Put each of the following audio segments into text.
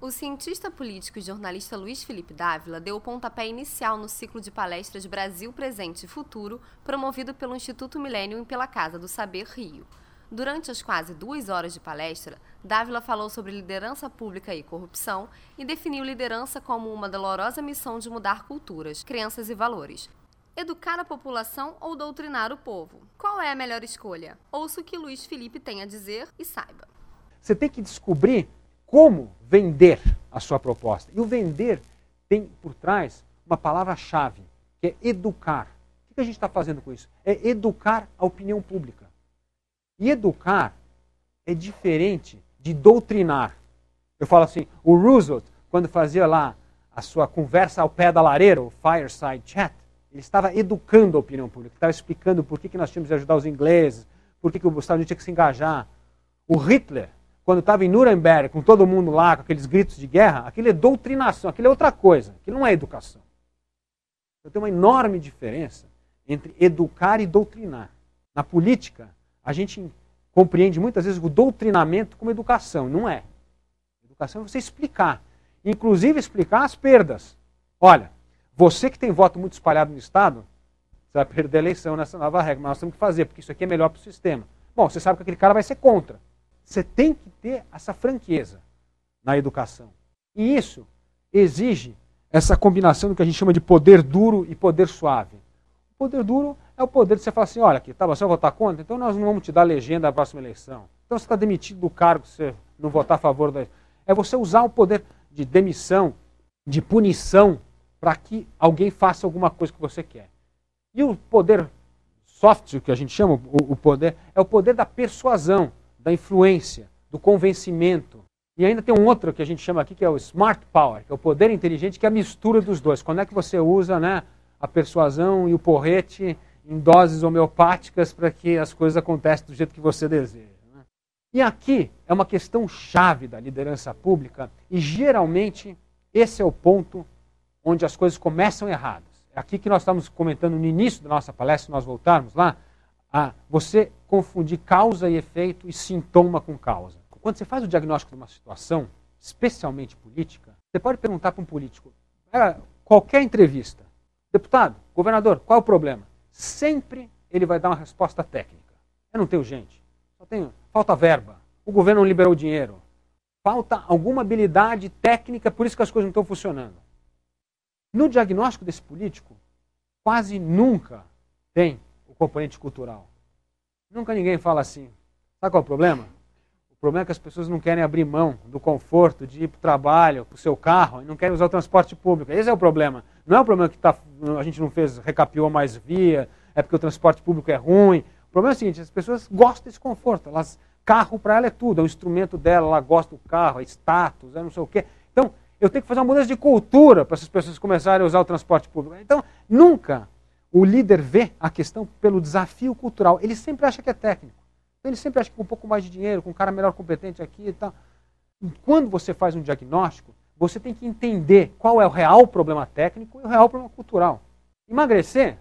O cientista político e jornalista Luiz Felipe Dávila deu o pontapé inicial no ciclo de palestras Brasil Presente e Futuro, promovido pelo Instituto Millennium e pela Casa do Saber Rio. Durante as quase duas horas de palestra, Dávila falou sobre liderança pública e corrupção e definiu liderança como uma dolorosa missão de mudar culturas, crenças e valores. Educar a população ou doutrinar o povo? Qual é a melhor escolha? Ouça o que Luiz Felipe tem a dizer e saiba. Você tem que descobrir como vender a sua proposta. E o vender tem por trás uma palavra-chave, que é educar. O que a gente está fazendo com isso? É educar a opinião pública. E educar é diferente de doutrinar. Eu falo assim, o Roosevelt, quando fazia lá a sua conversa ao pé da lareira, o fireside chat, ele estava educando a opinião pública, estava explicando por que, que nós tínhamos de ajudar os ingleses, por que, que o Estados Unidos tinha que se engajar. O Hitler, quando estava em Nuremberg, com todo mundo lá, com aqueles gritos de guerra, aquilo é doutrinação, aquilo é outra coisa, aquilo não é educação. Então tem uma enorme diferença entre educar e doutrinar. Na política, a gente compreende muitas vezes o doutrinamento como educação. Não é. Educação é você explicar. Inclusive explicar as perdas. Olha, você que tem voto muito espalhado no Estado, você vai perder a eleição nessa nova regra, mas nós temos que fazer, porque isso aqui é melhor para o sistema. Bom, você sabe que aquele cara vai ser contra. Você tem que ter essa franqueza na educação. E isso exige essa combinação do que a gente chama de poder duro e poder suave. O poder duro é o poder de você falar assim, olha aqui, tá, você vai votar contra? Então nós não vamos te dar legenda na próxima eleição. Então você está demitido do cargo se você não votar a favor da... É você usar o poder de demissão, de punição, para que alguém faça alguma coisa que você quer. E o poder soft, o que a gente chama, o, o poder, é o poder da persuasão, da influência, do convencimento. E ainda tem um outro que a gente chama aqui, que é o smart power, que é o poder inteligente, que é a mistura dos dois. Quando é que você usa né, a persuasão e o porrete em doses homeopáticas para que as coisas aconteçam do jeito que você deseja. Né? E aqui é uma questão chave da liderança pública e geralmente esse é o ponto onde as coisas começam erradas. É aqui que nós estamos comentando no início da nossa palestra, se nós voltarmos lá, a você confundir causa e efeito e sintoma com causa. Quando você faz o diagnóstico de uma situação, especialmente política, você pode perguntar para um político, qualquer entrevista, deputado, governador, qual é o problema? sempre ele vai dar uma resposta técnica. Eu não tenho gente, só tenho, falta verba, o governo não liberou dinheiro, falta alguma habilidade técnica, por isso que as coisas não estão funcionando. No diagnóstico desse político, quase nunca tem o componente cultural. Nunca ninguém fala assim. Sabe qual é o problema? O problema é que as pessoas não querem abrir mão do conforto de ir para o trabalho, para o seu carro, e não querem usar o transporte público. Esse é o problema. Não é o problema que tá, a gente não fez, recapiou mais via, é porque o transporte público é ruim. O problema é o seguinte, as pessoas gostam desse conforto. Elas, carro para ela é tudo, é um instrumento dela, ela gosta do carro, é status, é não sei o quê. Então, eu tenho que fazer uma mudança de cultura para essas pessoas começarem a usar o transporte público. Então, nunca o líder vê a questão pelo desafio cultural. Ele sempre acha que é técnico. Ele sempre acha que com um pouco mais de dinheiro, com um cara melhor competente aqui e tal. Quando você faz um diagnóstico, você tem que entender qual é o real problema técnico e o real problema cultural. Emagrecer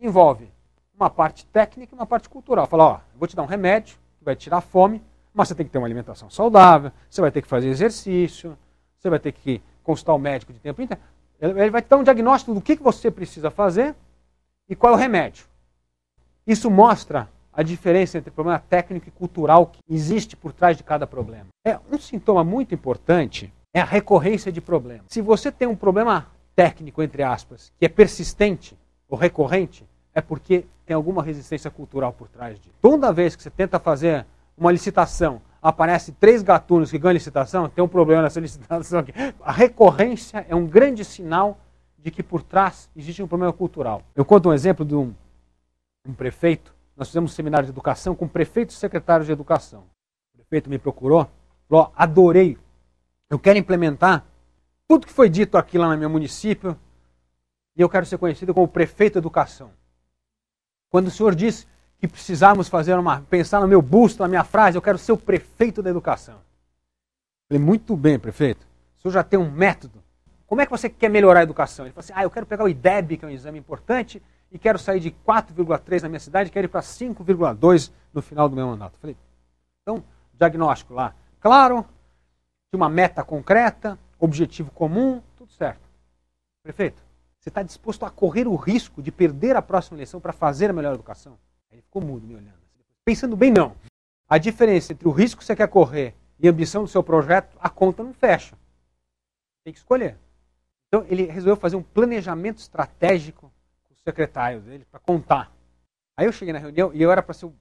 envolve uma parte técnica e uma parte cultural. Fala, ó, vou te dar um remédio que vai tirar a fome, mas você tem que ter uma alimentação saudável, você vai ter que fazer exercício, você vai ter que consultar o médico de tempo em tempo. Ele vai te dar um diagnóstico do que você precisa fazer e qual é o remédio. Isso mostra a diferença entre problema técnico e cultural que existe por trás de cada problema. É um sintoma muito importante é a recorrência de problemas. Se você tem um problema técnico, entre aspas, que é persistente ou recorrente, é porque tem alguma resistência cultural por trás disso. Toda vez que você tenta fazer uma licitação, aparece três gatunos que ganham licitação, tem um problema nessa licitação aqui. A recorrência é um grande sinal de que por trás existe um problema cultural. Eu conto um exemplo de um, um prefeito. Nós fizemos um seminário de educação com prefeitos e secretários de educação. O prefeito me procurou, falou: adorei eu quero implementar tudo que foi dito aqui lá no meu município e eu quero ser conhecido como prefeito de educação. Quando o senhor disse que precisávamos fazer uma, pensar no meu busto, na minha frase, eu quero ser o prefeito da educação. Falei, muito bem, prefeito. O senhor já tem um método. Como é que você quer melhorar a educação? Ele falou assim, ah, eu quero pegar o IDEB, que é um exame importante, e quero sair de 4,3 na minha cidade, quero ir para 5,2 no final do meu mandato. Falei, então, diagnóstico lá, claro, de uma meta concreta, objetivo comum, tudo certo. Prefeito, você está disposto a correr o risco de perder a próxima eleição para fazer a melhor educação? Ele ficou mudo me olhando. Pensando bem, não. A diferença entre o risco que você quer correr e a ambição do seu projeto, a conta não fecha. Tem que escolher. Então ele resolveu fazer um planejamento estratégico com o secretário dele para contar. Aí eu cheguei na reunião e eu era para ser o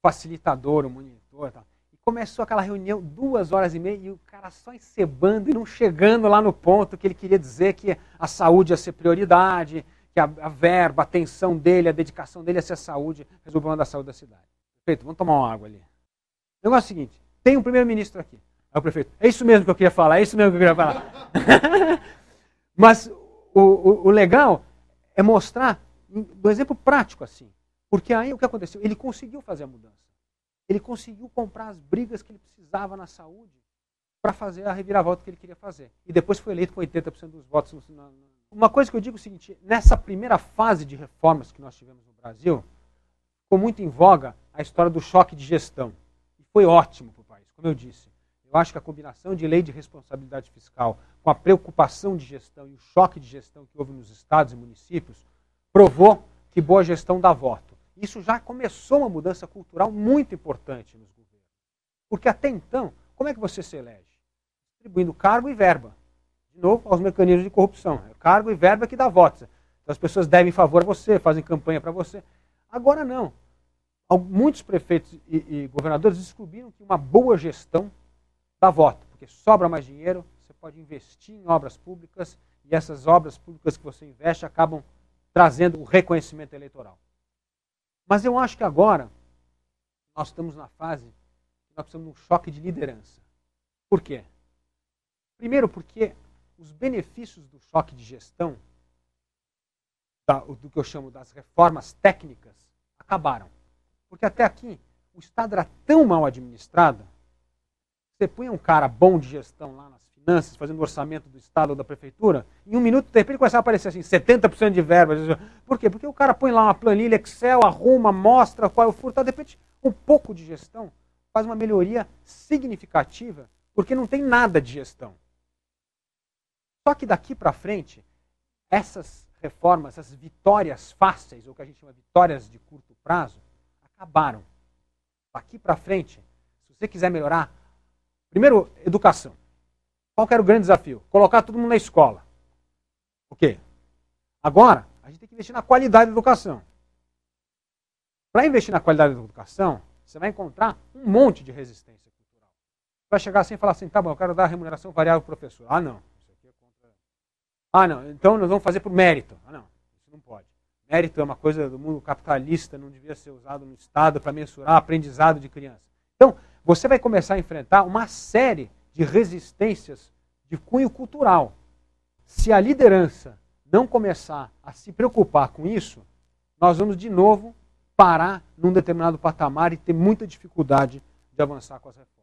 facilitador, o monitor e tal. E começou aquela reunião, duas horas e meia, e o cara só encebando e não chegando lá no ponto que ele queria dizer que a saúde ia ser prioridade, que a, a verba, a atenção dele, a dedicação dele ia ser a saúde, resolver o problema da saúde da cidade. Perfeito, vamos tomar uma água ali. O negócio é o seguinte, tem um primeiro-ministro aqui. Aí o prefeito, é isso mesmo que eu queria falar, é isso mesmo que eu queria falar. Mas o, o, o, legal é mostrar um exemplo prático assim. Porque aí o que aconteceu? Ele conseguiu fazer a mudança. Ele conseguiu comprar as brigas que ele precisava na saúde para fazer a reviravolta que ele queria fazer. E depois foi eleito com 80% dos votos. Uma coisa que eu digo é o seguinte: nessa primeira fase de reformas que nós tivemos no Brasil, ficou muito em voga a história do choque de gestão. E foi ótimo para o país, como eu disse. Eu acho que a combinação de lei de responsabilidade fiscal com a preocupação de gestão e o choque de gestão que houve nos estados e municípios provou que boa gestão dá voto. Isso já começou uma mudança cultural muito importante nos governos. Porque até então, como é que você se elege? Distribuindo cargo e verba. Novo, aos mecanismos de corrupção. É cargo e verba que dá votos. Então, as pessoas devem favor a você, fazem campanha para você. Agora não. Muitos prefeitos e, e governadores descobriram que uma boa gestão dá voto, porque sobra mais dinheiro, você pode investir em obras públicas e essas obras públicas que você investe acabam trazendo o reconhecimento eleitoral. Mas eu acho que agora nós estamos na fase que nós precisamos de um choque de liderança. Por quê? Primeiro, porque os benefícios do choque de gestão, do que eu chamo das reformas técnicas, acabaram. Porque até aqui o Estado era tão mal administrado você põe um cara bom de gestão lá nas finanças, fazendo o orçamento do Estado ou da Prefeitura, em um minuto, de repente, começa a aparecer assim, 70% de verba. Por quê? Porque o cara põe lá uma planilha Excel, arruma, mostra qual é o furto, de repente, um pouco de gestão faz uma melhoria significativa, porque não tem nada de gestão. Só que daqui para frente, essas reformas, essas vitórias fáceis, ou que a gente chama de vitórias de curto prazo, acabaram. Daqui para frente, se você quiser melhorar Primeiro, educação. Qual era o grande desafio? Colocar todo mundo na escola. O quê? Agora, a gente tem que investir na qualidade da educação. Para investir na qualidade da educação, você vai encontrar um monte de resistência cultural. Vai chegar assim e falar assim, tá bom, eu quero dar remuneração variável para o professor. Ah, não. Isso aqui é contra... Ah, não. Então nós vamos fazer por mérito. Ah, não. Isso não pode. Mérito é uma coisa do mundo capitalista, não devia ser usado no Estado para mensurar aprendizado de criança. Então, você vai começar a enfrentar uma série de resistências de cunho cultural. Se a liderança não começar a se preocupar com isso, nós vamos de novo parar num determinado patamar e ter muita dificuldade de avançar com as reformas.